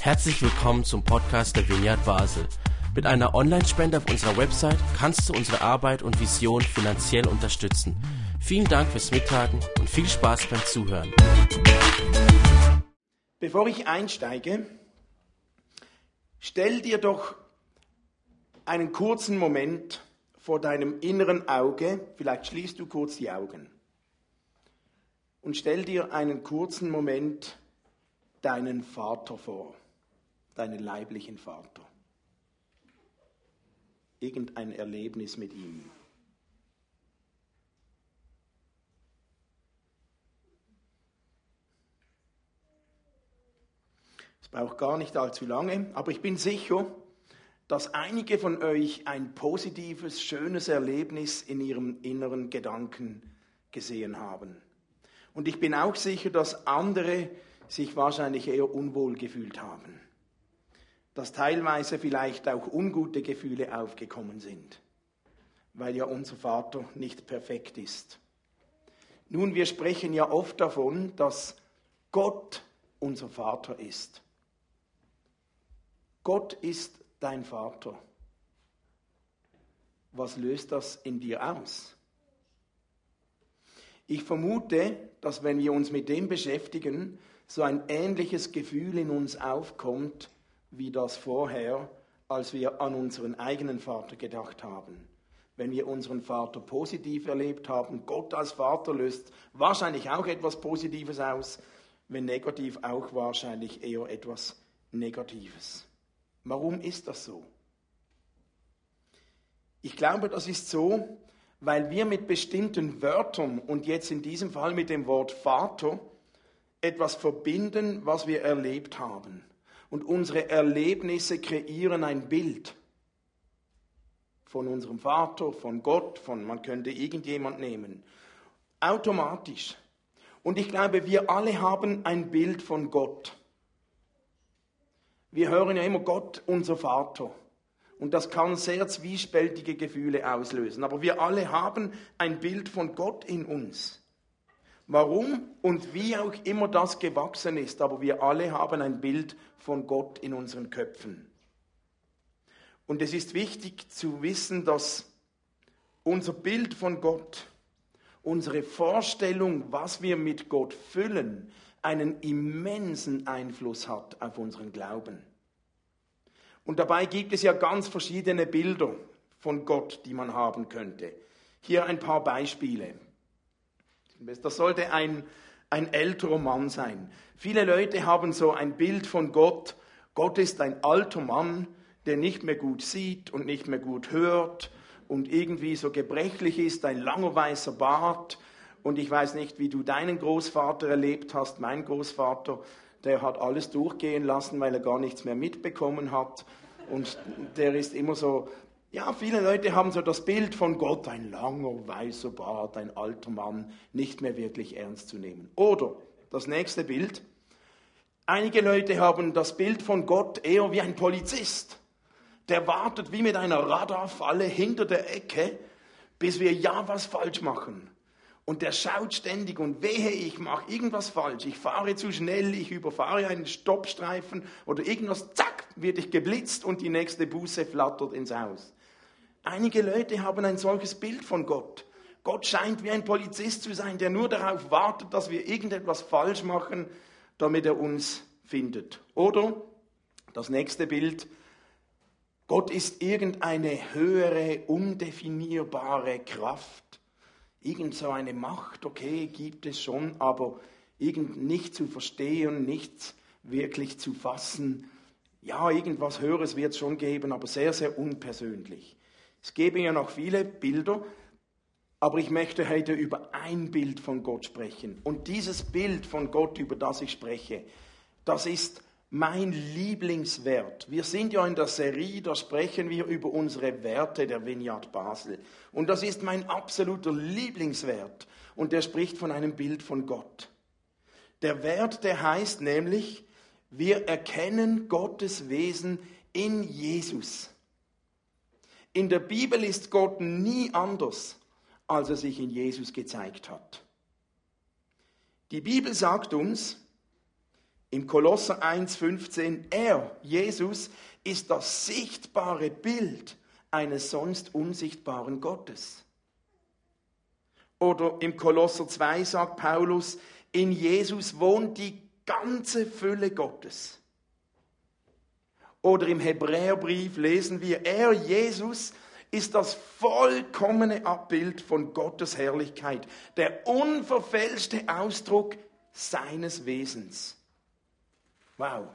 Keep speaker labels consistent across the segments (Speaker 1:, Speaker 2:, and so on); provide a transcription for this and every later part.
Speaker 1: Herzlich willkommen zum Podcast der Vineyard Basel. Mit einer Online-Spende auf unserer Website kannst du unsere Arbeit und Vision finanziell unterstützen. Vielen Dank fürs Mittagen und viel Spaß beim Zuhören.
Speaker 2: Bevor ich einsteige, stell dir doch einen kurzen Moment vor deinem inneren Auge, vielleicht schließt du kurz die Augen, und stell dir einen kurzen Moment deinen Vater vor, deinen leiblichen Vater. Irgendein Erlebnis mit ihm. Es braucht gar nicht allzu lange, aber ich bin sicher, dass einige von euch ein positives, schönes Erlebnis in ihrem inneren Gedanken gesehen haben. Und ich bin auch sicher, dass andere sich wahrscheinlich eher unwohl gefühlt haben. Dass teilweise vielleicht auch ungute Gefühle aufgekommen sind, weil ja unser Vater nicht perfekt ist. Nun, wir sprechen ja oft davon, dass Gott unser Vater ist. Gott ist dein Vater. Was löst das in dir aus? Ich vermute, dass wenn wir uns mit dem beschäftigen, so ein ähnliches Gefühl in uns aufkommt, wie das vorher, als wir an unseren eigenen Vater gedacht haben. Wenn wir unseren Vater positiv erlebt haben, Gott als Vater löst wahrscheinlich auch etwas Positives aus, wenn negativ auch wahrscheinlich eher etwas Negatives. Warum ist das so? Ich glaube, das ist so, weil wir mit bestimmten Wörtern und jetzt in diesem Fall mit dem Wort Vater etwas verbinden, was wir erlebt haben. Und unsere Erlebnisse kreieren ein Bild von unserem Vater, von Gott, von man könnte irgendjemand nehmen. Automatisch. Und ich glaube, wir alle haben ein Bild von Gott. Wir hören ja immer Gott, unser Vater. Und das kann sehr zwiespältige Gefühle auslösen. Aber wir alle haben ein Bild von Gott in uns. Warum und wie auch immer das gewachsen ist, aber wir alle haben ein Bild von Gott in unseren Köpfen. Und es ist wichtig zu wissen, dass unser Bild von Gott, unsere Vorstellung, was wir mit Gott füllen, einen immensen Einfluss hat auf unseren Glauben. Und dabei gibt es ja ganz verschiedene Bilder von Gott, die man haben könnte. Hier ein paar Beispiele. Das sollte ein, ein älterer Mann sein. Viele Leute haben so ein Bild von Gott. Gott ist ein alter Mann, der nicht mehr gut sieht und nicht mehr gut hört und irgendwie so gebrechlich ist, ein langer weißer Bart und ich weiß nicht, wie du deinen Großvater erlebt hast. Mein Großvater, der hat alles durchgehen lassen, weil er gar nichts mehr mitbekommen hat. Und der ist immer so, ja, viele Leute haben so das Bild von Gott, ein langer weißer Bart, ein alter Mann, nicht mehr wirklich ernst zu nehmen. Oder das nächste Bild. Einige Leute haben das Bild von Gott eher wie ein Polizist. Der wartet wie mit einer Radarfalle hinter der Ecke, bis wir ja was falsch machen. Und der schaut ständig und wehe, ich mache irgendwas falsch, ich fahre zu schnell, ich überfahre einen Stoppstreifen oder irgendwas, zack, werde ich geblitzt und die nächste Buße flattert ins Haus. Einige Leute haben ein solches Bild von Gott. Gott scheint wie ein Polizist zu sein, der nur darauf wartet, dass wir irgendetwas falsch machen, damit er uns findet. Oder das nächste Bild, Gott ist irgendeine höhere, undefinierbare Kraft Irgend so eine Macht, okay, gibt es schon, aber irgend nicht zu verstehen, nichts wirklich zu fassen. Ja, irgendwas Höheres wird es schon geben, aber sehr, sehr unpersönlich. Es gäbe ja noch viele Bilder, aber ich möchte heute über ein Bild von Gott sprechen. Und dieses Bild von Gott, über das ich spreche, das ist mein Lieblingswert. Wir sind ja in der Serie, da sprechen wir über unsere Werte der Vineyard Basel. Und das ist mein absoluter Lieblingswert. Und der spricht von einem Bild von Gott. Der Wert, der heißt nämlich, wir erkennen Gottes Wesen in Jesus. In der Bibel ist Gott nie anders, als er sich in Jesus gezeigt hat. Die Bibel sagt uns, Im Kolosser 1,15, er, Jesus, ist das sichtbare Bild eines sonst unsichtbaren Gottes. Oder im Kolosser 2 sagt Paulus, in Jesus wohnt die ganze Fülle Gottes. Oder im Hebräerbrief lesen wir, er, Jesus, ist das vollkommene Abbild von Gottes Herrlichkeit, der unverfälschte Ausdruck seines Wesens. Wow.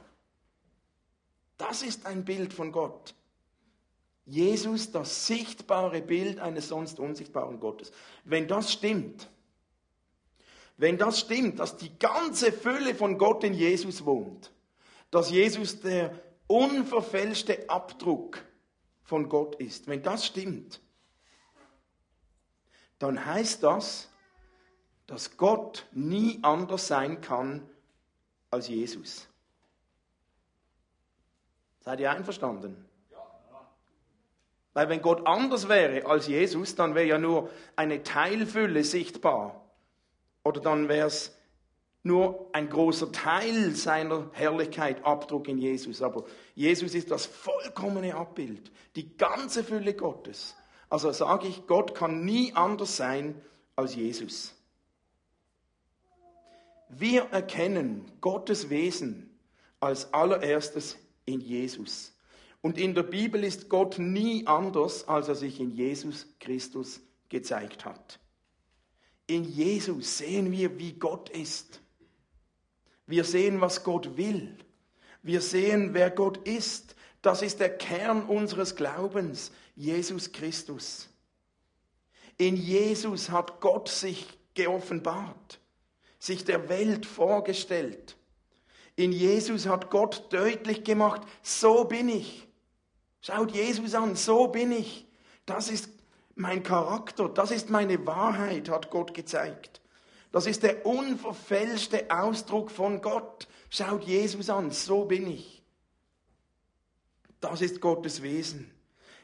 Speaker 2: Das ist ein Bild von Gott. Jesus, das sichtbare Bild eines sonst unsichtbaren Gottes. Wenn das stimmt, wenn das stimmt, dass die ganze Fülle von Gott in Jesus wohnt, dass Jesus der unverfälschte Abdruck von Gott ist, wenn das stimmt, dann heißt das, dass Gott nie anders sein kann als Jesus. Seid ihr einverstanden? Weil wenn Gott anders wäre als Jesus, dann wäre ja nur eine Teilfülle sichtbar. Oder dann wäre es nur ein großer Teil seiner Herrlichkeit Abdruck in Jesus. Aber Jesus ist das vollkommene Abbild, die ganze Fülle Gottes. Also sage ich, Gott kann nie anders sein als Jesus. Wir erkennen Gottes Wesen als allererstes in Jesus. Und in der Bibel ist Gott nie anders, als er sich in Jesus Christus gezeigt hat. In Jesus sehen wir, wie Gott ist. Wir sehen, was Gott will. Wir sehen, wer Gott ist. Das ist der Kern unseres Glaubens, Jesus Christus. In Jesus hat Gott sich geoffenbart, sich der Welt vorgestellt. In Jesus hat Gott deutlich gemacht, so bin ich. Schaut Jesus an, so bin ich. Das ist mein Charakter, das ist meine Wahrheit, hat Gott gezeigt. Das ist der unverfälschte Ausdruck von Gott. Schaut Jesus an, so bin ich. Das ist Gottes Wesen.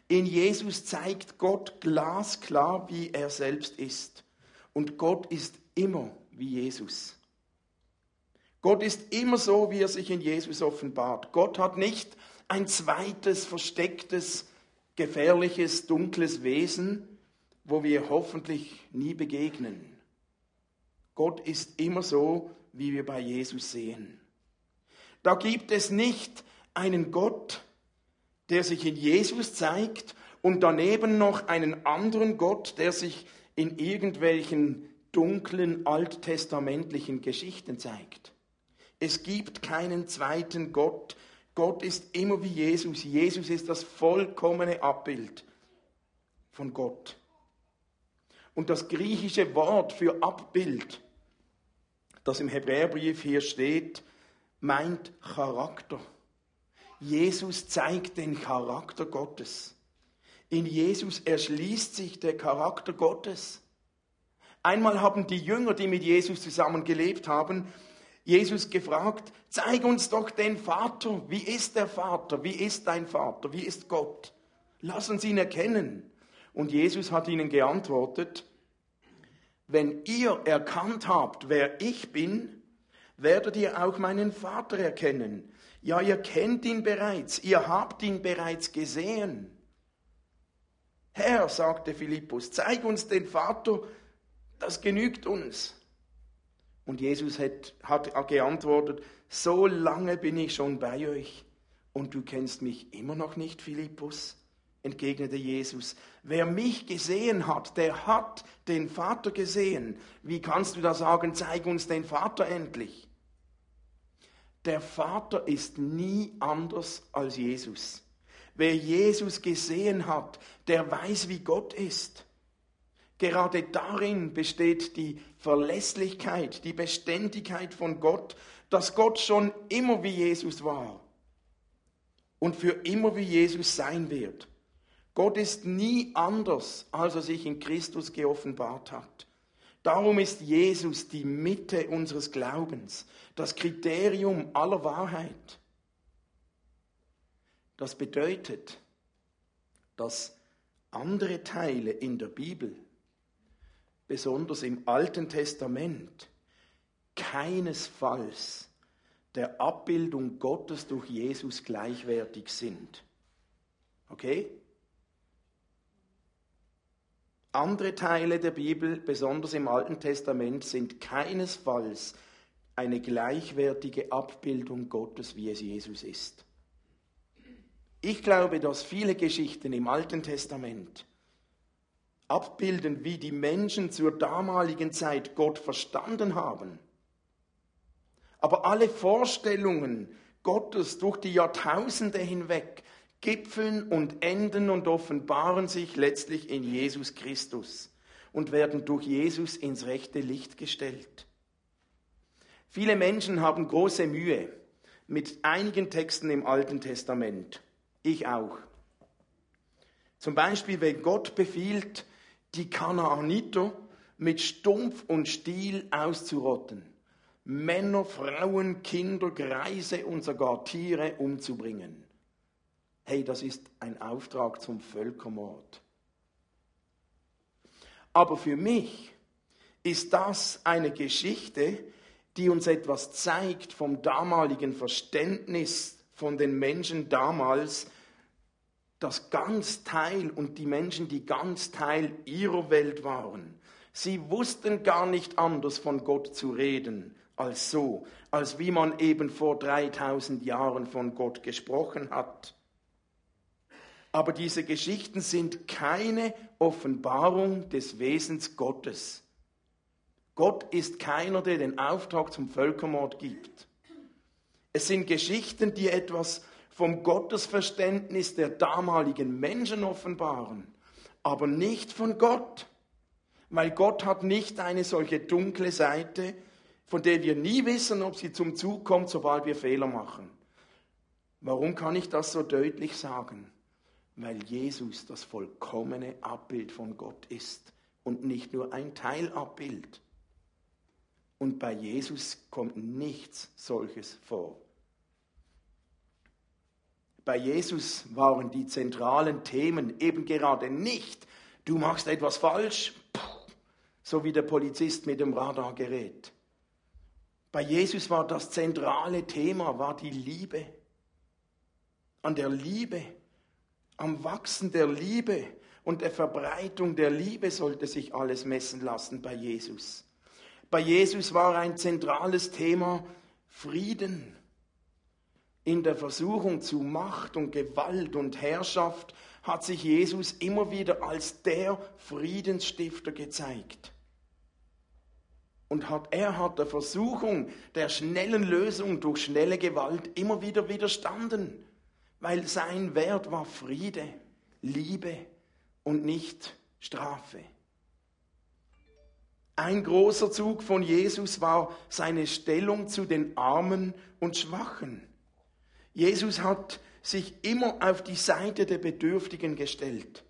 Speaker 2: In Jesus zeigt Gott glasklar, wie er selbst ist. Und Gott ist immer wie Jesus. Gott ist immer so, wie er sich in Jesus offenbart. Gott hat nicht ein zweites, verstecktes, gefährliches, dunkles Wesen, wo wir hoffentlich nie begegnen. Gott ist immer so, wie wir bei Jesus sehen. Da gibt es nicht einen Gott, der sich in Jesus zeigt und daneben noch einen anderen Gott, der sich in irgendwelchen dunklen alttestamentlichen Geschichten zeigt. Es gibt keinen zweiten Gott. Gott ist immer wie Jesus. Jesus ist das vollkommene Abbild von Gott. Und das griechische Wort für Abbild das im Hebräerbrief hier steht, meint Charakter. Jesus zeigt den Charakter Gottes. In Jesus erschließt sich der Charakter Gottes. Einmal haben die Jünger, die mit Jesus zusammen gelebt haben, Jesus gefragt, zeig uns doch den Vater. Wie ist der Vater? Wie ist dein Vater? Wie ist Gott? Lass uns ihn erkennen. Und Jesus hat ihnen geantwortet, wenn ihr erkannt habt, wer ich bin, werdet ihr auch meinen Vater erkennen. Ja, ihr kennt ihn bereits, ihr habt ihn bereits gesehen. Herr, sagte Philippus, zeig uns den Vater, das genügt uns. Und Jesus hat, hat geantwortet, so lange bin ich schon bei euch und du kennst mich immer noch nicht, Philippus entgegnete Jesus. Wer mich gesehen hat, der hat den Vater gesehen. Wie kannst du da sagen, zeig uns den Vater endlich? Der Vater ist nie anders als Jesus. Wer Jesus gesehen hat, der weiß, wie Gott ist. Gerade darin besteht die Verlässlichkeit, die Beständigkeit von Gott, dass Gott schon immer wie Jesus war und für immer wie Jesus sein wird. Gott ist nie anders, als er sich in Christus geoffenbart hat. Darum ist Jesus die Mitte unseres Glaubens, das Kriterium aller Wahrheit. Das bedeutet, dass andere Teile in der Bibel, besonders im Alten Testament, keinesfalls der Abbildung Gottes durch Jesus gleichwertig sind. Okay? Andere Teile der Bibel, besonders im Alten Testament, sind keinesfalls eine gleichwertige Abbildung Gottes, wie es Jesus ist. Ich glaube, dass viele Geschichten im Alten Testament abbilden, wie die Menschen zur damaligen Zeit Gott verstanden haben. Aber alle Vorstellungen Gottes durch die Jahrtausende hinweg gipfeln und enden und offenbaren sich letztlich in Jesus Christus und werden durch Jesus ins rechte Licht gestellt. Viele Menschen haben große Mühe mit einigen Texten im Alten Testament. Ich auch. Zum Beispiel, wenn Gott befiehlt, die Kanaaniter mit Stumpf und Stiel auszurotten, Männer, Frauen, Kinder, Greise und sogar Tiere umzubringen. Hey, das ist ein Auftrag zum Völkermord. Aber für mich ist das eine Geschichte, die uns etwas zeigt vom damaligen Verständnis von den Menschen damals, das ganz Teil und die Menschen, die ganz Teil ihrer Welt waren. Sie wussten gar nicht anders von Gott zu reden als so, als wie man eben vor 3000 Jahren von Gott gesprochen hat. Aber diese Geschichten sind keine Offenbarung des Wesens Gottes. Gott ist keiner, der den Auftrag zum Völkermord gibt. Es sind Geschichten, die etwas vom Gottesverständnis der damaligen Menschen offenbaren, aber nicht von Gott. Weil Gott hat nicht eine solche dunkle Seite, von der wir nie wissen, ob sie zum Zug kommt, sobald wir Fehler machen. Warum kann ich das so deutlich sagen? Weil Jesus das vollkommene Abbild von Gott ist und nicht nur ein Teilabbild. Und bei Jesus kommt nichts solches vor. Bei Jesus waren die zentralen Themen eben gerade nicht, du machst etwas falsch, so wie der Polizist mit dem Radargerät. Bei Jesus war das zentrale Thema, war die Liebe. An der Liebe, am Wachsen der Liebe und der Verbreitung der Liebe sollte sich alles messen lassen bei Jesus. Bei Jesus war ein zentrales Thema Frieden in der Versuchung zu Macht und Gewalt und Herrschaft hat sich Jesus immer wieder als der Friedensstifter gezeigt. Und hat, er hat der Versuchung der schnellen Lösung durch schnelle Gewalt immer wieder widerstanden, weil sein Wert war Friede, Liebe und nicht Strafe. Ein großer Zug von Jesus war seine Stellung zu den Armen und Schwachen. Jesus hat sich immer auf die Seite der Bedürftigen gestellt,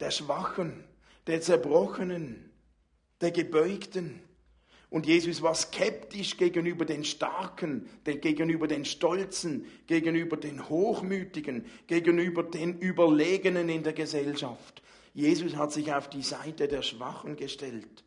Speaker 2: der Schwachen, der Zerbrochenen, der Gebeugten. Und Jesus war skeptisch gegenüber den Starken, gegenüber den Stolzen, gegenüber den Hochmütigen, gegenüber den Überlegenen in der Gesellschaft. Jesus hat sich auf die Seite der Schwachen gestellt.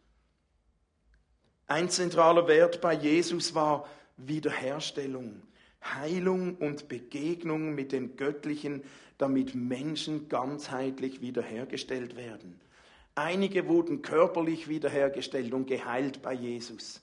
Speaker 2: Ein zentraler Wert bei Jesus war Wiederherstellung. Heilung und Begegnung mit dem Göttlichen, damit Menschen ganzheitlich wiederhergestellt werden. Einige wurden körperlich wiederhergestellt und geheilt bei Jesus.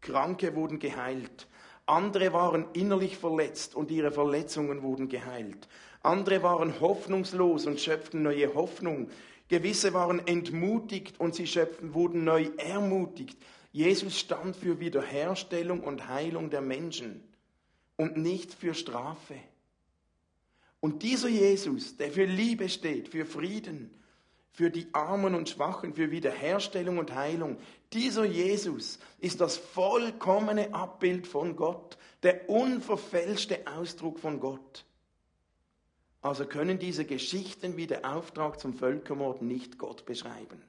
Speaker 2: Kranke wurden geheilt. Andere waren innerlich verletzt und ihre Verletzungen wurden geheilt. Andere waren hoffnungslos und schöpften neue Hoffnung. Gewisse waren entmutigt und sie schöpften, wurden neu ermutigt. Jesus stand für Wiederherstellung und Heilung der Menschen und nicht für Strafe. Und dieser Jesus, der für Liebe steht, für Frieden, für die Armen und Schwachen, für Wiederherstellung und Heilung, dieser Jesus ist das vollkommene Abbild von Gott, der unverfälschte Ausdruck von Gott. Also können diese Geschichten wie der Auftrag zum Völkermord nicht Gott beschreiben.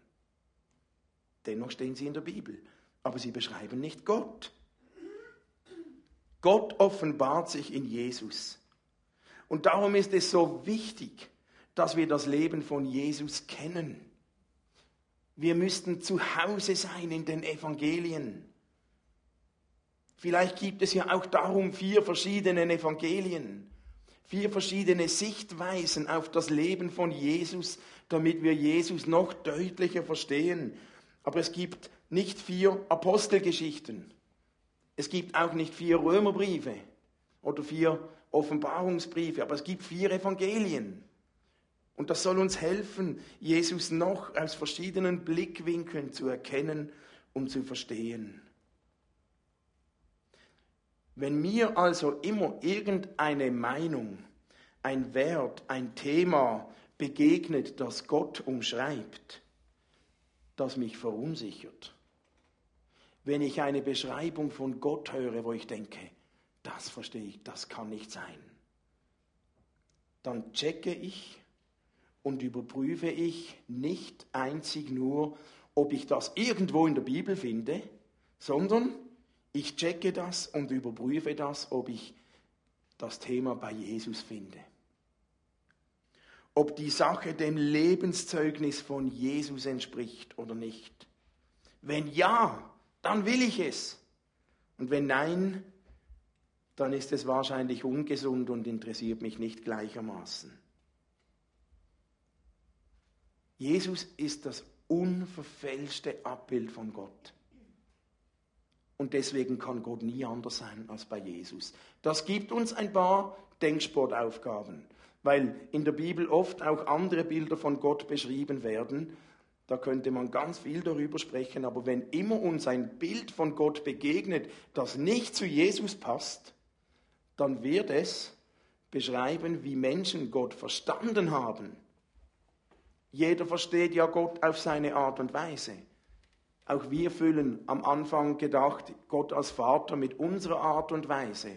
Speaker 2: Dennoch stehen sie in der Bibel, aber sie beschreiben nicht Gott. Gott offenbart sich in Jesus. Und darum ist es so wichtig, dass wir das Leben von Jesus kennen. Wir müssten zu Hause sein in den Evangelien. Vielleicht gibt es ja auch darum vier verschiedene Evangelien, vier verschiedene Sichtweisen auf das Leben von Jesus, damit wir Jesus noch deutlicher verstehen. Aber es gibt nicht vier Apostelgeschichten. Es gibt auch nicht vier Römerbriefe oder vier Offenbarungsbriefe, aber es gibt vier Evangelien. Und das soll uns helfen, Jesus noch aus verschiedenen Blickwinkeln zu erkennen und zu verstehen. Wenn mir also immer irgendeine Meinung, ein Wert, ein Thema begegnet, das Gott umschreibt, das mich verunsichert, wenn ich eine Beschreibung von Gott höre, wo ich denke, das verstehe ich, das kann nicht sein, dann checke ich und überprüfe ich nicht einzig nur, ob ich das irgendwo in der Bibel finde, sondern ich checke das und überprüfe das, ob ich das Thema bei Jesus finde. Ob die Sache dem Lebenszeugnis von Jesus entspricht oder nicht. Wenn ja, dann will ich es. Und wenn nein, dann ist es wahrscheinlich ungesund und interessiert mich nicht gleichermaßen. Jesus ist das unverfälschte Abbild von Gott. Und deswegen kann Gott nie anders sein als bei Jesus. Das gibt uns ein paar Denksportaufgaben, weil in der Bibel oft auch andere Bilder von Gott beschrieben werden. Da könnte man ganz viel darüber sprechen, aber wenn immer uns ein Bild von Gott begegnet, das nicht zu Jesus passt, dann wird es beschreiben, wie Menschen Gott verstanden haben. Jeder versteht ja Gott auf seine Art und Weise. Auch wir füllen am Anfang gedacht, Gott als Vater mit unserer Art und Weise.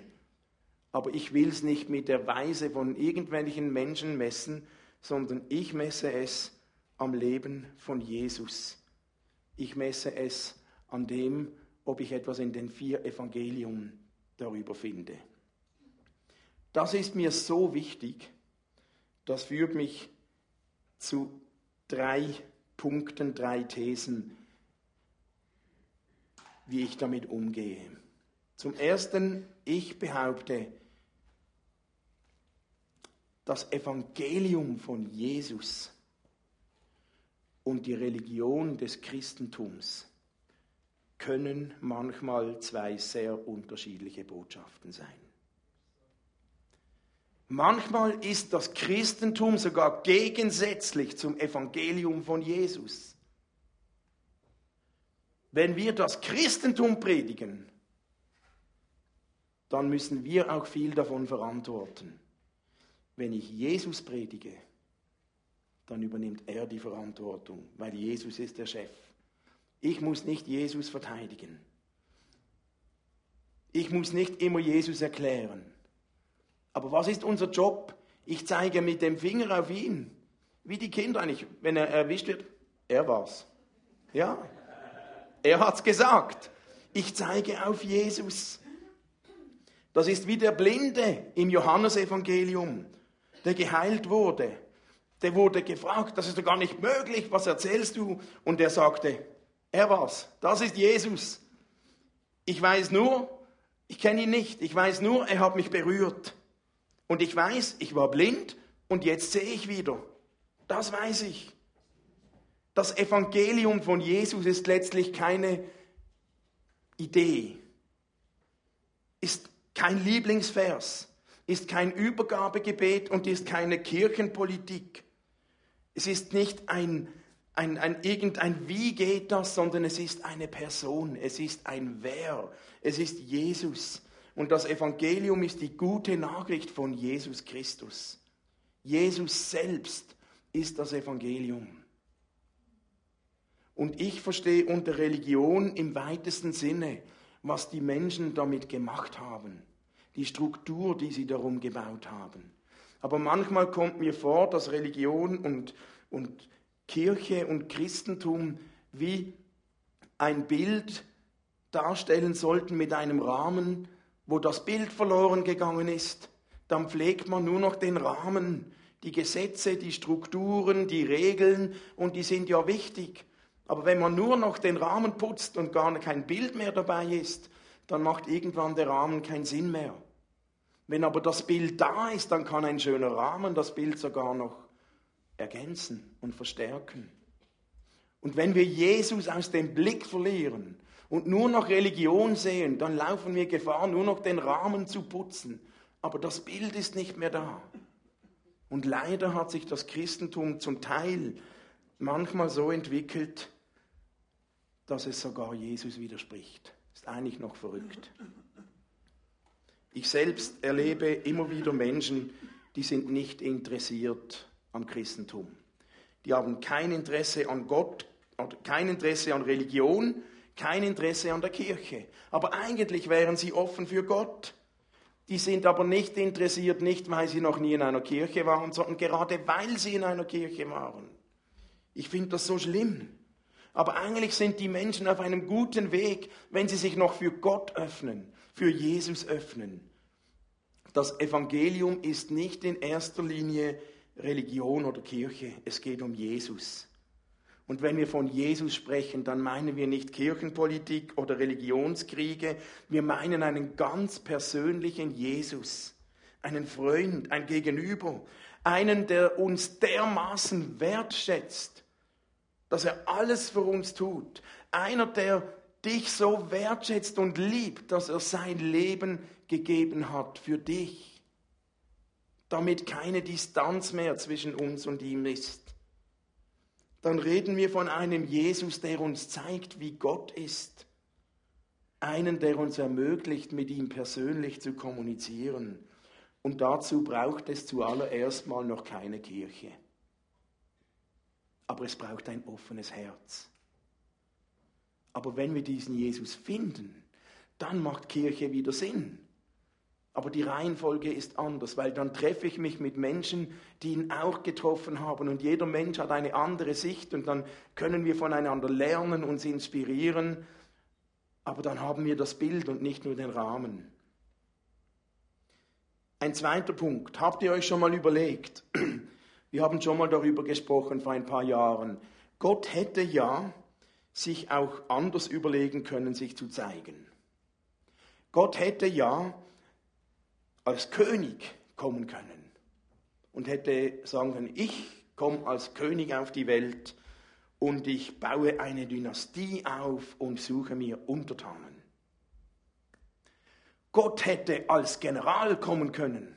Speaker 2: Aber ich will es nicht mit der Weise von irgendwelchen Menschen messen, sondern ich messe es am Leben von Jesus. Ich messe es an dem, ob ich etwas in den vier Evangelien darüber finde. Das ist mir so wichtig, das führt mich zu drei Punkten, drei Thesen, wie ich damit umgehe. Zum Ersten, ich behaupte, das Evangelium von Jesus und die Religion des Christentums können manchmal zwei sehr unterschiedliche Botschaften sein. Manchmal ist das Christentum sogar gegensätzlich zum Evangelium von Jesus. Wenn wir das Christentum predigen, dann müssen wir auch viel davon verantworten. Wenn ich Jesus predige, dann übernimmt er die Verantwortung, weil Jesus ist der Chef. Ich muss nicht Jesus verteidigen. Ich muss nicht immer Jesus erklären. Aber was ist unser Job? Ich zeige mit dem Finger auf ihn. Wie die Kinder eigentlich, wenn er erwischt wird, er war's. Ja, er hat's gesagt. Ich zeige auf Jesus. Das ist wie der Blinde im Johannesevangelium, der geheilt wurde. Der wurde gefragt, das ist doch gar nicht möglich, was erzählst du? Und er sagte, er war's, das ist Jesus. Ich weiß nur, ich kenne ihn nicht, ich weiß nur, er hat mich berührt. Und ich weiß, ich war blind und jetzt sehe ich wieder. Das weiß ich. Das Evangelium von Jesus ist letztlich keine Idee, ist kein Lieblingsvers, ist kein Übergabegebet und ist keine Kirchenpolitik. Es ist nicht ein, ein, ein irgendein Wie geht das, sondern es ist eine Person, es ist ein Wer, es ist Jesus. Und das Evangelium ist die gute Nachricht von Jesus Christus. Jesus selbst ist das Evangelium. Und ich verstehe unter Religion im weitesten Sinne, was die Menschen damit gemacht haben, die Struktur, die sie darum gebaut haben. Aber manchmal kommt mir vor, dass Religion und, und Kirche und Christentum wie ein Bild darstellen sollten mit einem Rahmen, wo das Bild verloren gegangen ist. Dann pflegt man nur noch den Rahmen, die Gesetze, die Strukturen, die Regeln und die sind ja wichtig. Aber wenn man nur noch den Rahmen putzt und gar kein Bild mehr dabei ist, dann macht irgendwann der Rahmen keinen Sinn mehr. Wenn aber das Bild da ist, dann kann ein schöner Rahmen das Bild sogar noch ergänzen und verstärken. Und wenn wir Jesus aus dem Blick verlieren und nur noch Religion sehen, dann laufen wir Gefahr, nur noch den Rahmen zu putzen. Aber das Bild ist nicht mehr da. Und leider hat sich das Christentum zum Teil manchmal so entwickelt, dass es sogar Jesus widerspricht. Ist eigentlich noch verrückt. Ich selbst erlebe immer wieder Menschen, die sind nicht interessiert am Christentum. Die haben kein Interesse an Gott, kein Interesse an Religion, kein Interesse an der Kirche. Aber eigentlich wären sie offen für Gott. Die sind aber nicht interessiert, nicht weil sie noch nie in einer Kirche waren, sondern gerade weil sie in einer Kirche waren. Ich finde das so schlimm. Aber eigentlich sind die Menschen auf einem guten Weg, wenn sie sich noch für Gott öffnen, für Jesus öffnen. Das Evangelium ist nicht in erster Linie Religion oder Kirche, es geht um Jesus. Und wenn wir von Jesus sprechen, dann meinen wir nicht Kirchenpolitik oder Religionskriege, wir meinen einen ganz persönlichen Jesus, einen Freund, ein Gegenüber, einen, der uns dermaßen wertschätzt, dass er alles für uns tut. Einer, der dich so wertschätzt und liebt, dass er sein Leben gegeben hat für dich, damit keine Distanz mehr zwischen uns und ihm ist. Dann reden wir von einem Jesus, der uns zeigt, wie Gott ist. Einen, der uns ermöglicht, mit ihm persönlich zu kommunizieren. Und dazu braucht es zuallererst mal noch keine Kirche aber es braucht ein offenes Herz. Aber wenn wir diesen Jesus finden, dann macht Kirche wieder Sinn. Aber die Reihenfolge ist anders, weil dann treffe ich mich mit Menschen, die ihn auch getroffen haben und jeder Mensch hat eine andere Sicht und dann können wir voneinander lernen, uns inspirieren, aber dann haben wir das Bild und nicht nur den Rahmen. Ein zweiter Punkt, habt ihr euch schon mal überlegt, wir haben schon mal darüber gesprochen vor ein paar Jahren. Gott hätte ja sich auch anders überlegen können, sich zu zeigen. Gott hätte ja als König kommen können und hätte sagen können, ich komme als König auf die Welt und ich baue eine Dynastie auf und suche mir Untertanen. Gott hätte als General kommen können,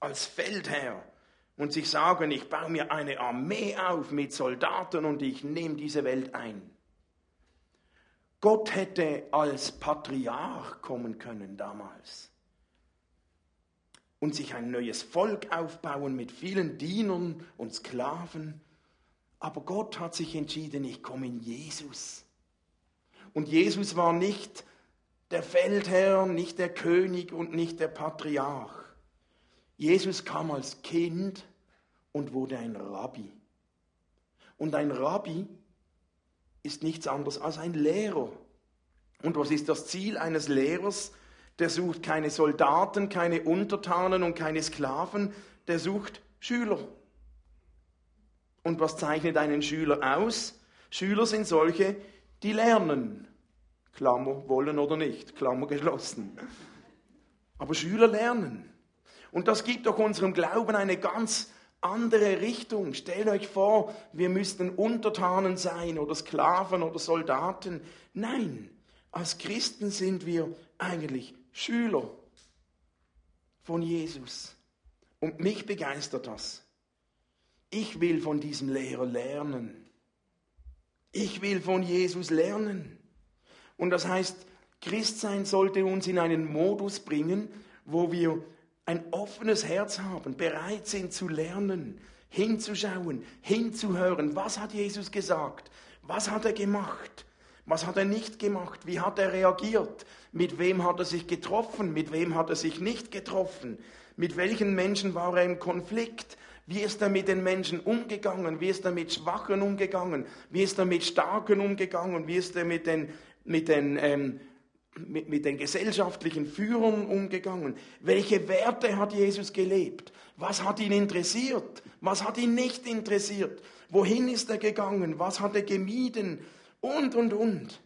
Speaker 2: als Feldherr und sich sagen, ich baue mir eine Armee auf mit Soldaten und ich nehme diese Welt ein. Gott hätte als Patriarch kommen können damals und sich ein neues Volk aufbauen mit vielen Dienern und Sklaven. Aber Gott hat sich entschieden, ich komme in Jesus. Und Jesus war nicht der Feldherr, nicht der König und nicht der Patriarch. Jesus kam als Kind und wurde ein Rabbi. Und ein Rabbi ist nichts anderes als ein Lehrer. Und was ist das Ziel eines Lehrers? Der sucht keine Soldaten, keine Untertanen und keine Sklaven, der sucht Schüler. Und was zeichnet einen Schüler aus? Schüler sind solche, die lernen. Klammer wollen oder nicht, Klammer geschlossen. Aber Schüler lernen. Und das gibt doch unserem Glauben eine ganz andere Richtung. Stellt euch vor, wir müssten Untertanen sein oder Sklaven oder Soldaten. Nein, als Christen sind wir eigentlich Schüler von Jesus. Und mich begeistert das. Ich will von diesem Lehrer lernen. Ich will von Jesus lernen. Und das heißt, Christsein sollte uns in einen Modus bringen, wo wir ein offenes Herz haben, bereit sind zu lernen, hinzuschauen, hinzuhören. Was hat Jesus gesagt? Was hat er gemacht? Was hat er nicht gemacht? Wie hat er reagiert? Mit wem hat er sich getroffen? Mit wem hat er sich nicht getroffen? Mit welchen Menschen war er im Konflikt? Wie ist er mit den Menschen umgegangen? Wie ist er mit Schwachen umgegangen? Wie ist er mit Starken umgegangen? Wie ist er mit den, mit den ähm, mit, mit den gesellschaftlichen Führern umgegangen? Welche Werte hat Jesus gelebt? Was hat ihn interessiert? Was hat ihn nicht interessiert? Wohin ist er gegangen? Was hat er gemieden? Und, und, und.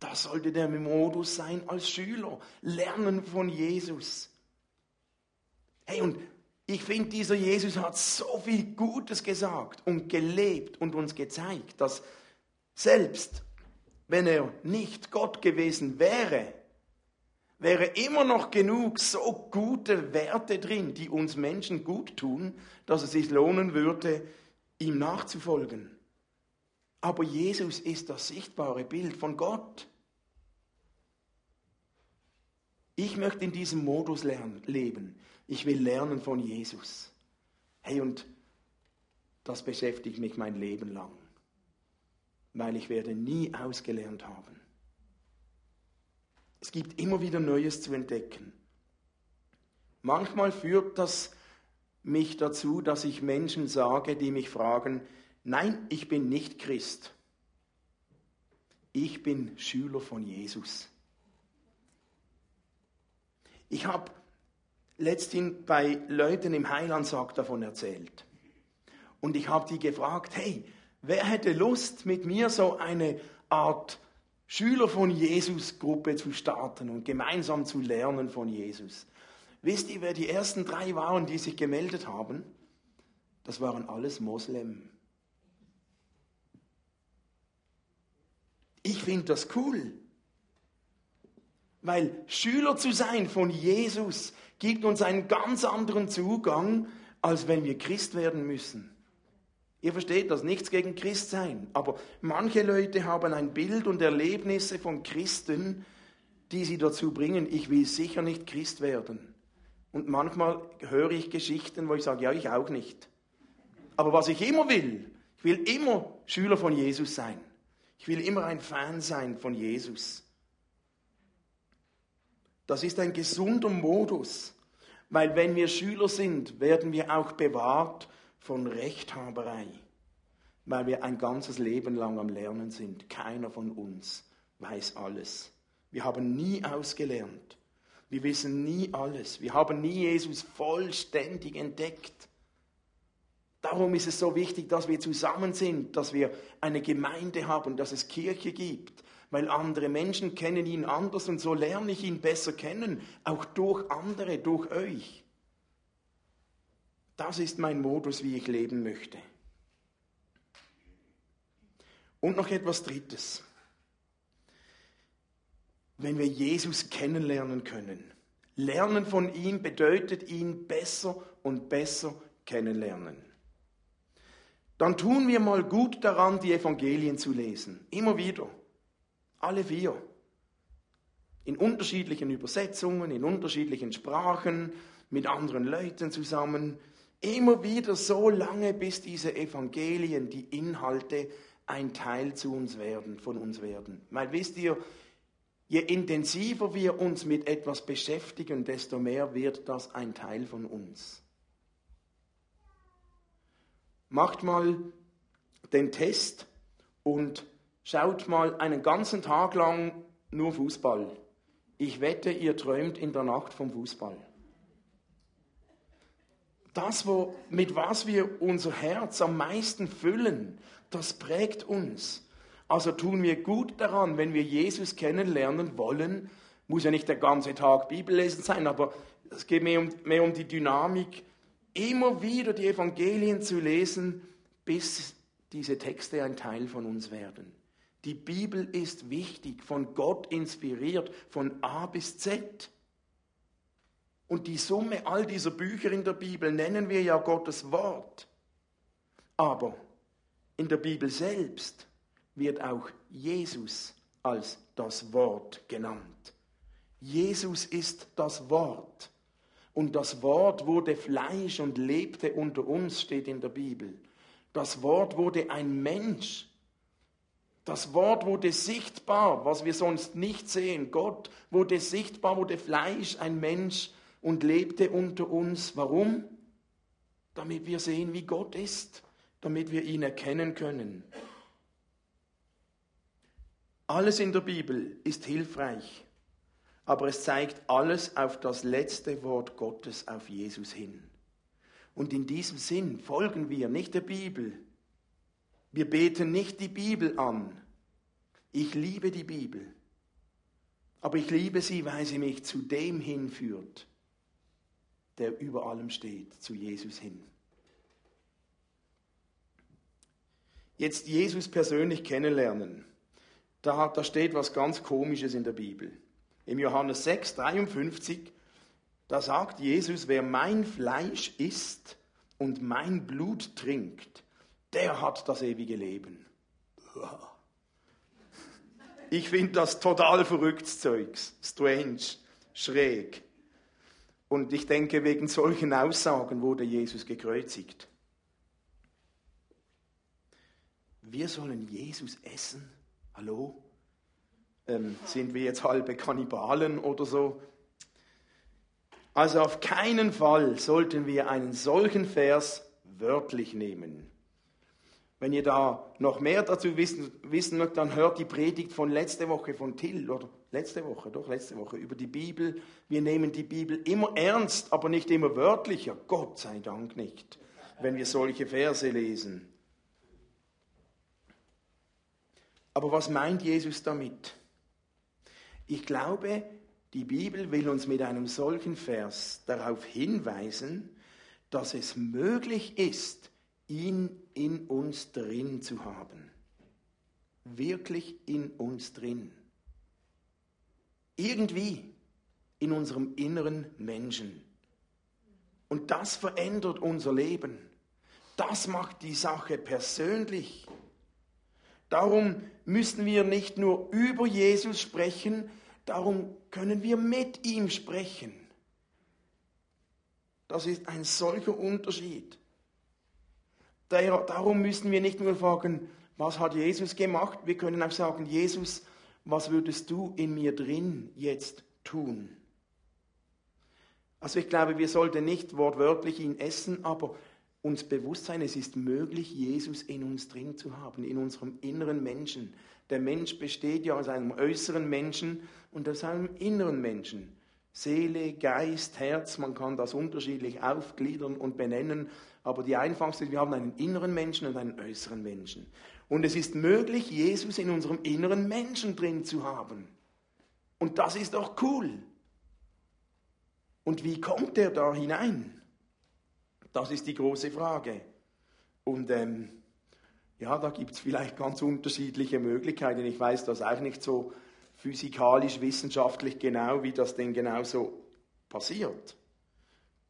Speaker 2: Das sollte der Modus sein als Schüler. Lernen von Jesus. Hey, und ich finde, dieser Jesus hat so viel Gutes gesagt und gelebt und uns gezeigt, dass selbst wenn er nicht Gott gewesen wäre, wäre immer noch genug so gute Werte drin, die uns Menschen gut tun, dass es sich lohnen würde, ihm nachzufolgen. Aber Jesus ist das sichtbare Bild von Gott. Ich möchte in diesem Modus lernen, leben. Ich will lernen von Jesus. Hey, und das beschäftigt mich mein Leben lang, weil ich werde nie ausgelernt haben. Es gibt immer wieder Neues zu entdecken. Manchmal führt das mich dazu, dass ich Menschen sage, die mich fragen, nein, ich bin nicht Christ. Ich bin Schüler von Jesus. Ich habe letztens bei Leuten im Heilandsack davon erzählt. Und ich habe die gefragt, hey, wer hätte Lust, mit mir so eine Art Schüler von Jesus Gruppe zu starten und gemeinsam zu lernen von Jesus? Wisst ihr, wer die ersten drei waren, die sich gemeldet haben? Das waren alles Moslem. Ich finde das cool. Weil Schüler zu sein von Jesus gibt uns einen ganz anderen Zugang, als wenn wir Christ werden müssen. Ihr versteht das, nichts gegen Christ sein. Aber manche Leute haben ein Bild und Erlebnisse von Christen, die sie dazu bringen, ich will sicher nicht Christ werden. Und manchmal höre ich Geschichten, wo ich sage, ja, ich auch nicht. Aber was ich immer will, ich will immer Schüler von Jesus sein. Ich will immer ein Fan sein von Jesus. Das ist ein gesunder Modus, weil wenn wir Schüler sind, werden wir auch bewahrt von Rechthaberei, weil wir ein ganzes Leben lang am Lernen sind. Keiner von uns weiß alles. Wir haben nie ausgelernt. Wir wissen nie alles. Wir haben nie Jesus vollständig entdeckt. Darum ist es so wichtig, dass wir zusammen sind, dass wir eine Gemeinde haben, dass es Kirche gibt, weil andere Menschen kennen ihn anders und so lerne ich ihn besser kennen, auch durch andere, durch euch. Das ist mein Modus, wie ich leben möchte. Und noch etwas Drittes. Wenn wir Jesus kennenlernen können. Lernen von ihm bedeutet ihn besser und besser kennenlernen. Dann tun wir mal gut daran, die Evangelien zu lesen. Immer wieder. Alle vier. In unterschiedlichen Übersetzungen, in unterschiedlichen Sprachen, mit anderen Leuten zusammen. Immer wieder so lange, bis diese Evangelien, die Inhalte, ein Teil zu uns werden, von uns werden. Weil wisst ihr, je intensiver wir uns mit etwas beschäftigen, desto mehr wird das ein Teil von uns. Macht mal den Test und Schaut mal einen ganzen Tag lang nur Fußball. Ich wette, ihr träumt in der Nacht vom Fußball. Das, wo, mit was wir unser Herz am meisten füllen, das prägt uns. Also tun wir gut daran, wenn wir Jesus kennenlernen wollen, muss ja nicht der ganze Tag Bibel lesen sein, aber es geht mehr um, mehr um die Dynamik, immer wieder die Evangelien zu lesen, bis diese Texte ein Teil von uns werden. Die Bibel ist wichtig, von Gott inspiriert, von A bis Z. Und die Summe all dieser Bücher in der Bibel nennen wir ja Gottes Wort. Aber in der Bibel selbst wird auch Jesus als das Wort genannt. Jesus ist das Wort. Und das Wort wurde Fleisch und lebte unter uns, steht in der Bibel. Das Wort wurde ein Mensch das Wort wurde sichtbar, was wir sonst nicht sehen. Gott wurde sichtbar, wurde Fleisch, ein Mensch und lebte unter uns. Warum? Damit wir sehen, wie Gott ist, damit wir ihn erkennen können. Alles in der Bibel ist hilfreich, aber es zeigt alles auf das letzte Wort Gottes, auf Jesus hin. Und in diesem Sinn folgen wir nicht der Bibel, wir beten nicht die Bibel an. Ich liebe die Bibel. Aber ich liebe sie, weil sie mich zu dem hinführt, der über allem steht, zu Jesus hin. Jetzt Jesus persönlich kennenlernen. Da, da steht was ganz Komisches in der Bibel. Im Johannes 6, 53, da sagt Jesus, wer mein Fleisch isst und mein Blut trinkt, der hat das ewige Leben. Ich finde das total verrücktes Zeugs, strange, schräg. Und ich denke, wegen solchen Aussagen wurde Jesus gekreuzigt. Wir sollen Jesus essen? Hallo? Ähm, sind wir jetzt halbe Kannibalen oder so? Also auf keinen Fall sollten wir einen solchen Vers wörtlich nehmen. Wenn ihr da noch mehr dazu wissen, wissen mögt, dann hört die Predigt von letzte Woche von Till, oder letzte Woche, doch letzte Woche, über die Bibel. Wir nehmen die Bibel immer ernst, aber nicht immer wörtlicher. Gott sei Dank nicht, wenn wir solche Verse lesen. Aber was meint Jesus damit? Ich glaube, die Bibel will uns mit einem solchen Vers darauf hinweisen, dass es möglich ist, ihn in uns drin zu haben. Wirklich in uns drin. Irgendwie in unserem inneren Menschen. Und das verändert unser Leben. Das macht die Sache persönlich. Darum müssen wir nicht nur über Jesus sprechen, Darum können wir mit ihm sprechen. Das ist ein solcher Unterschied. Darum müssen wir nicht nur fragen, was hat Jesus gemacht? Wir können auch sagen, Jesus, was würdest du in mir drin jetzt tun? Also ich glaube, wir sollten nicht wortwörtlich ihn essen, aber uns bewusst sein, es ist möglich, Jesus in uns drin zu haben, in unserem inneren Menschen. Der Mensch besteht ja aus einem äußeren Menschen und aus einem inneren Menschen. Seele, Geist, Herz, man kann das unterschiedlich aufgliedern und benennen, aber die einfachste ist, wir haben einen inneren Menschen und einen äußeren Menschen. Und es ist möglich, Jesus in unserem inneren Menschen drin zu haben. Und das ist doch cool. Und wie kommt er da hinein? Das ist die große Frage. Und ähm, ja, da gibt es vielleicht ganz unterschiedliche Möglichkeiten. Ich weiß das auch nicht so physikalisch, wissenschaftlich genau, wie das denn genau so passiert.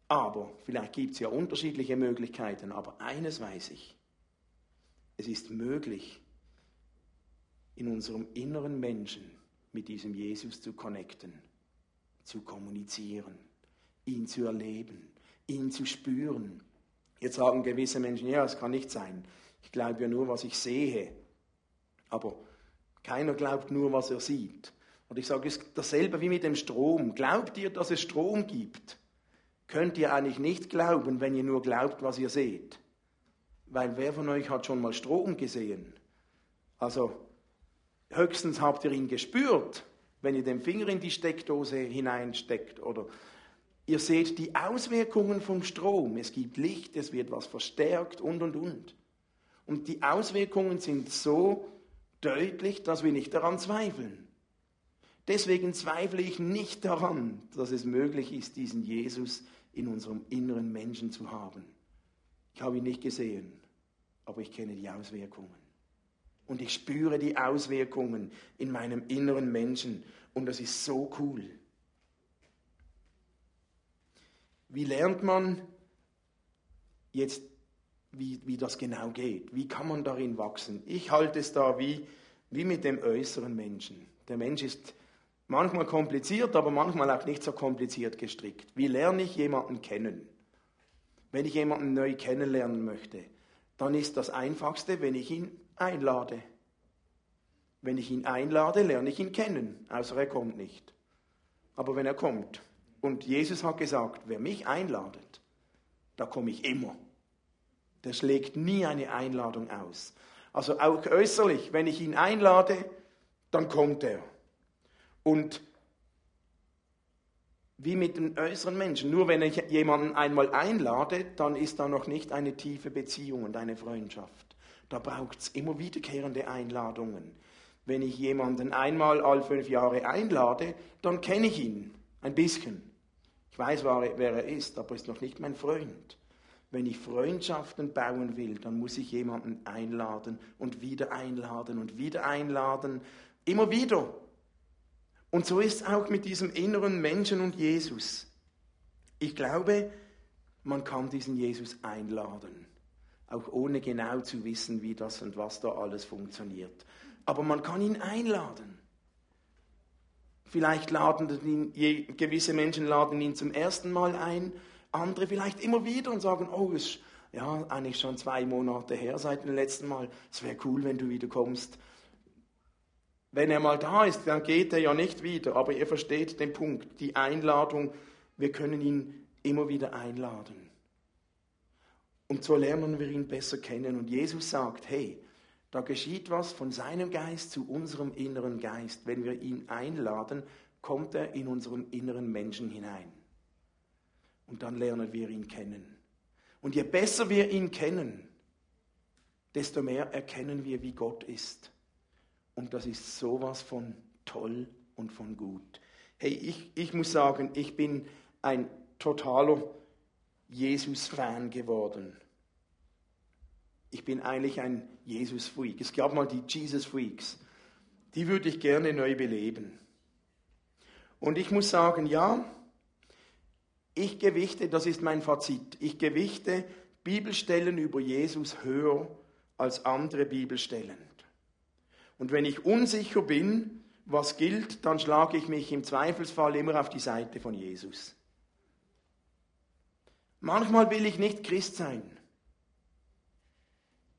Speaker 2: Aber vielleicht gibt es ja unterschiedliche Möglichkeiten. Aber eines weiß ich. Es ist möglich, in unserem inneren Menschen mit diesem Jesus zu connecten, zu kommunizieren, ihn zu erleben, ihn zu spüren. Jetzt sagen gewisse Menschen, ja, es kann nicht sein. Ich glaube ja nur, was ich sehe. Aber keiner glaubt nur, was er sieht. Und ich sage, es dasselbe wie mit dem Strom. Glaubt ihr, dass es Strom gibt? Könnt ihr eigentlich nicht glauben, wenn ihr nur glaubt, was ihr seht. Weil wer von euch hat schon mal Strom gesehen? Also höchstens habt ihr ihn gespürt, wenn ihr den Finger in die Steckdose hineinsteckt oder Ihr seht die Auswirkungen vom Strom. Es gibt Licht, es wird was verstärkt und, und, und. Und die Auswirkungen sind so deutlich, dass wir nicht daran zweifeln. Deswegen zweifle ich nicht daran, dass es möglich ist, diesen Jesus in unserem inneren Menschen zu haben. Ich habe ihn nicht gesehen, aber ich kenne die Auswirkungen. Und ich spüre die Auswirkungen in meinem inneren Menschen. Und das ist so cool. Wie lernt man jetzt, wie, wie das genau geht? Wie kann man darin wachsen? Ich halte es da wie, wie mit dem äußeren Menschen. Der Mensch ist manchmal kompliziert, aber manchmal auch nicht so kompliziert gestrickt. Wie lerne ich jemanden kennen? Wenn ich jemanden neu kennenlernen möchte, dann ist das Einfachste, wenn ich ihn einlade. Wenn ich ihn einlade, lerne ich ihn kennen, außer er kommt nicht. Aber wenn er kommt, und Jesus hat gesagt, wer mich einladet, da komme ich immer. Der schlägt nie eine Einladung aus. Also auch äußerlich, wenn ich ihn einlade, dann kommt er. Und wie mit den äußeren Menschen, nur wenn ich jemanden einmal einlade, dann ist da noch nicht eine tiefe Beziehung und eine Freundschaft. Da braucht es immer wiederkehrende Einladungen. Wenn ich jemanden einmal all fünf Jahre einlade, dann kenne ich ihn ein bisschen. Ich weiß, wer er ist, aber ist noch nicht mein Freund. Wenn ich Freundschaften bauen will, dann muss ich jemanden einladen und wieder einladen und wieder einladen. Immer wieder. Und so ist es auch mit diesem inneren Menschen und Jesus. Ich glaube, man kann diesen Jesus einladen, auch ohne genau zu wissen, wie das und was da alles funktioniert. Aber man kann ihn einladen. Vielleicht laden ihn, gewisse Menschen laden ihn zum ersten Mal ein, andere vielleicht immer wieder und sagen, oh, ist ja eigentlich schon zwei Monate her seit dem letzten Mal. Es wäre cool, wenn du wieder kommst. Wenn er mal da ist, dann geht er ja nicht wieder, aber ihr versteht den Punkt, die Einladung, wir können ihn immer wieder einladen. Und so lernen wir ihn besser kennen. Und Jesus sagt, hey, da geschieht was von seinem Geist zu unserem inneren Geist. Wenn wir ihn einladen, kommt er in unseren inneren Menschen hinein. Und dann lernen wir ihn kennen. Und je besser wir ihn kennen, desto mehr erkennen wir, wie Gott ist. Und das ist sowas von toll und von gut. Hey, ich, ich muss sagen, ich bin ein totaler Jesus-Fan geworden. Ich bin eigentlich ein Jesus-Freak. Es gab mal die Jesus-Freaks. Die würde ich gerne neu beleben. Und ich muss sagen, ja, ich gewichte, das ist mein Fazit, ich gewichte Bibelstellen über Jesus höher als andere Bibelstellen. Und wenn ich unsicher bin, was gilt, dann schlage ich mich im Zweifelsfall immer auf die Seite von Jesus. Manchmal will ich nicht Christ sein.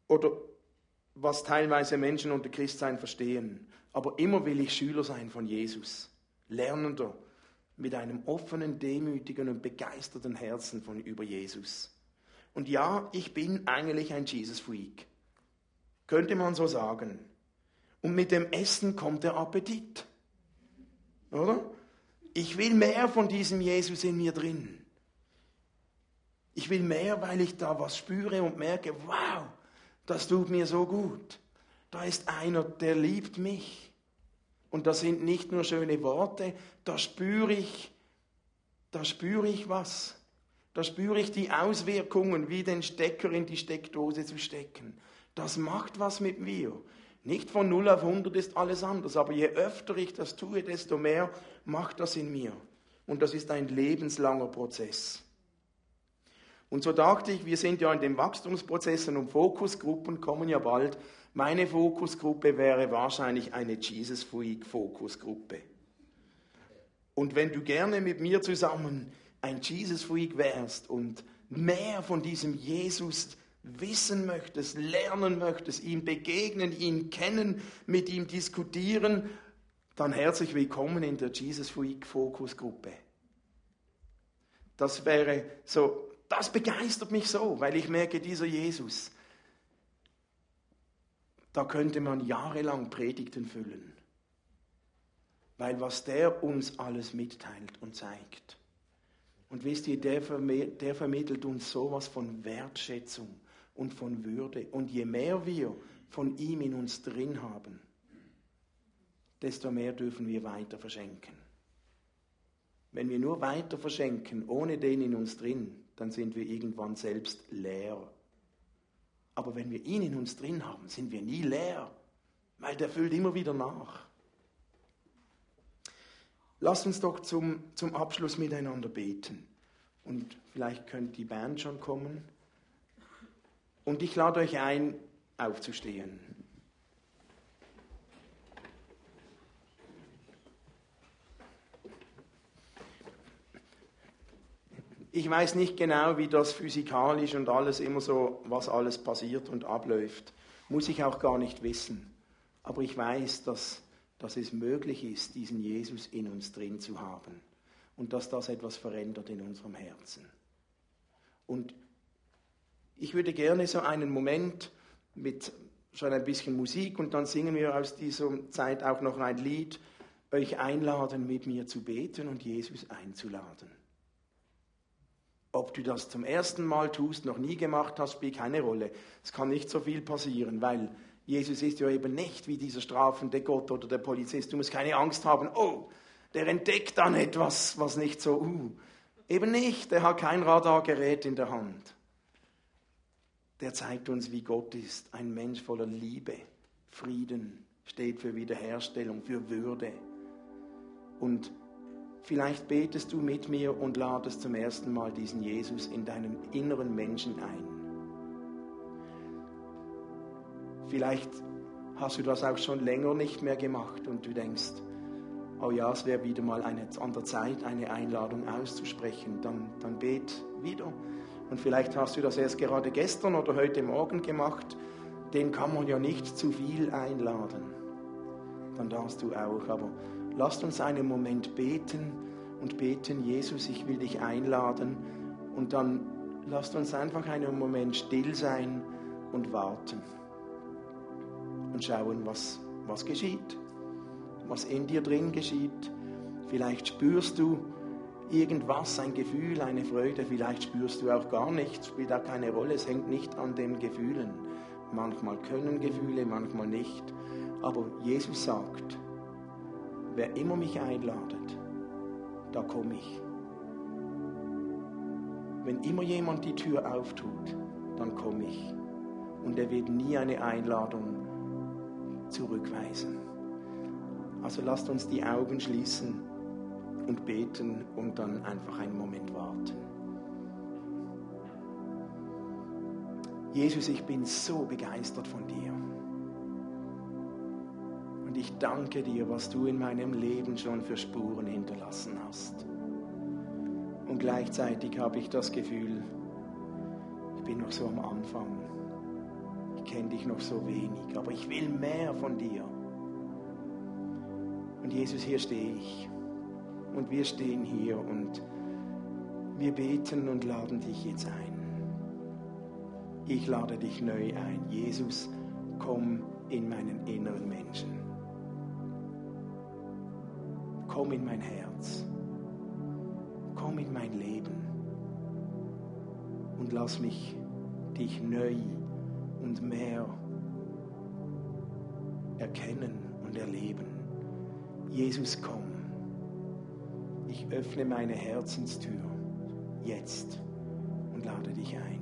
Speaker 2: Oder was teilweise Menschen unter Christsein verstehen. Aber immer will ich Schüler sein von Jesus. Lernender. Mit einem offenen, demütigen und begeisterten Herzen von über Jesus. Und ja, ich bin eigentlich ein Jesus-Freak. Könnte man so sagen. Und mit dem Essen kommt der Appetit. Oder? Ich will mehr von diesem Jesus in mir drin. Ich will mehr, weil ich da was spüre und merke, wow, das tut mir so gut. Da ist einer, der liebt mich. Und das sind nicht nur schöne Worte, da spüre ich, da spüre ich was. Da spüre ich die Auswirkungen, wie den Stecker in die Steckdose zu stecken. Das macht was mit mir. Nicht von 0 auf 100 ist alles anders, aber je öfter ich das tue, desto mehr macht das in mir. Und das ist ein lebenslanger Prozess. Und so dachte ich, wir sind ja in den Wachstumsprozessen und Fokusgruppen kommen ja bald. Meine Fokusgruppe wäre wahrscheinlich eine Jesus Freak Fokusgruppe. Und wenn du gerne mit mir zusammen ein Jesus Freak wärst und mehr von diesem Jesus wissen möchtest, lernen möchtest, ihm begegnen, ihn kennen, mit ihm diskutieren, dann herzlich willkommen in der Jesus Freak Fokusgruppe. Das wäre so das begeistert mich so, weil ich merke, dieser Jesus, da könnte man jahrelang Predigten füllen. Weil was der uns alles mitteilt und zeigt. Und wisst ihr, der, der vermittelt uns sowas von Wertschätzung und von Würde. Und je mehr wir von ihm in uns drin haben, desto mehr dürfen wir weiter verschenken. Wenn wir nur weiter verschenken, ohne den in uns drin, dann sind wir irgendwann selbst leer. Aber wenn wir ihn in uns drin haben, sind wir nie leer, weil der füllt immer wieder nach. Lasst uns doch zum, zum Abschluss miteinander beten. Und vielleicht könnte die Band schon kommen. Und ich lade euch ein, aufzustehen. Ich weiß nicht genau, wie das physikalisch und alles immer so, was alles passiert und abläuft. Muss ich auch gar nicht wissen. Aber ich weiß, dass, dass es möglich ist, diesen Jesus in uns drin zu haben. Und dass das etwas verändert in unserem Herzen. Und ich würde gerne so einen Moment mit schon ein bisschen Musik und dann singen wir aus dieser Zeit auch noch ein Lied, euch einladen, mit mir zu beten und Jesus einzuladen. Ob du das zum ersten Mal tust, noch nie gemacht hast, spielt keine Rolle. Es kann nicht so viel passieren, weil Jesus ist ja eben nicht wie dieser strafende Gott oder der Polizist. Du musst keine Angst haben, oh, der entdeckt dann etwas, was nicht so, uh. Eben nicht, der hat kein Radargerät in der Hand. Der zeigt uns, wie Gott ist, ein Mensch voller Liebe, Frieden, steht für Wiederherstellung, für Würde. Und vielleicht betest du mit mir und ladest zum ersten Mal diesen Jesus in deinen inneren Menschen ein. Vielleicht hast du das auch schon länger nicht mehr gemacht und du denkst, oh ja, es wäre wieder mal eine, an der Zeit, eine Einladung auszusprechen. Dann, dann bet wieder. Und vielleicht hast du das erst gerade gestern oder heute Morgen gemacht. Den kann man ja nicht zu viel einladen. Dann darfst du auch. Aber lasst uns einen Moment beten und beten, Jesus, ich will dich einladen. Und dann lasst uns einfach einen Moment still sein und warten. Und schauen, was, was geschieht was in dir drin geschieht. Vielleicht spürst du irgendwas, ein Gefühl, eine Freude, vielleicht spürst du auch gar nichts, spielt auch keine Rolle, es hängt nicht an den Gefühlen. Manchmal können Gefühle, manchmal nicht. Aber Jesus sagt, wer immer mich einladet, da komme ich. Wenn immer jemand die Tür auftut, dann komme ich. Und er wird nie eine Einladung zurückweisen. Also lasst uns die Augen schließen und beten und dann einfach einen Moment warten. Jesus, ich bin so begeistert von dir. Ich danke dir, was du in meinem Leben schon für Spuren hinterlassen hast. Und gleichzeitig habe ich das Gefühl, ich bin noch so am Anfang. Ich kenne dich noch so wenig, aber ich will mehr von dir. Und Jesus, hier stehe ich. Und wir stehen hier und wir beten und laden dich jetzt ein. Ich lade dich neu ein. Jesus, komm in meinen inneren Menschen. Komm in mein Herz. Komm in mein Leben. Und lass mich dich neu und mehr erkennen und erleben. Jesus, komm. Ich öffne meine Herzenstür jetzt und lade dich ein.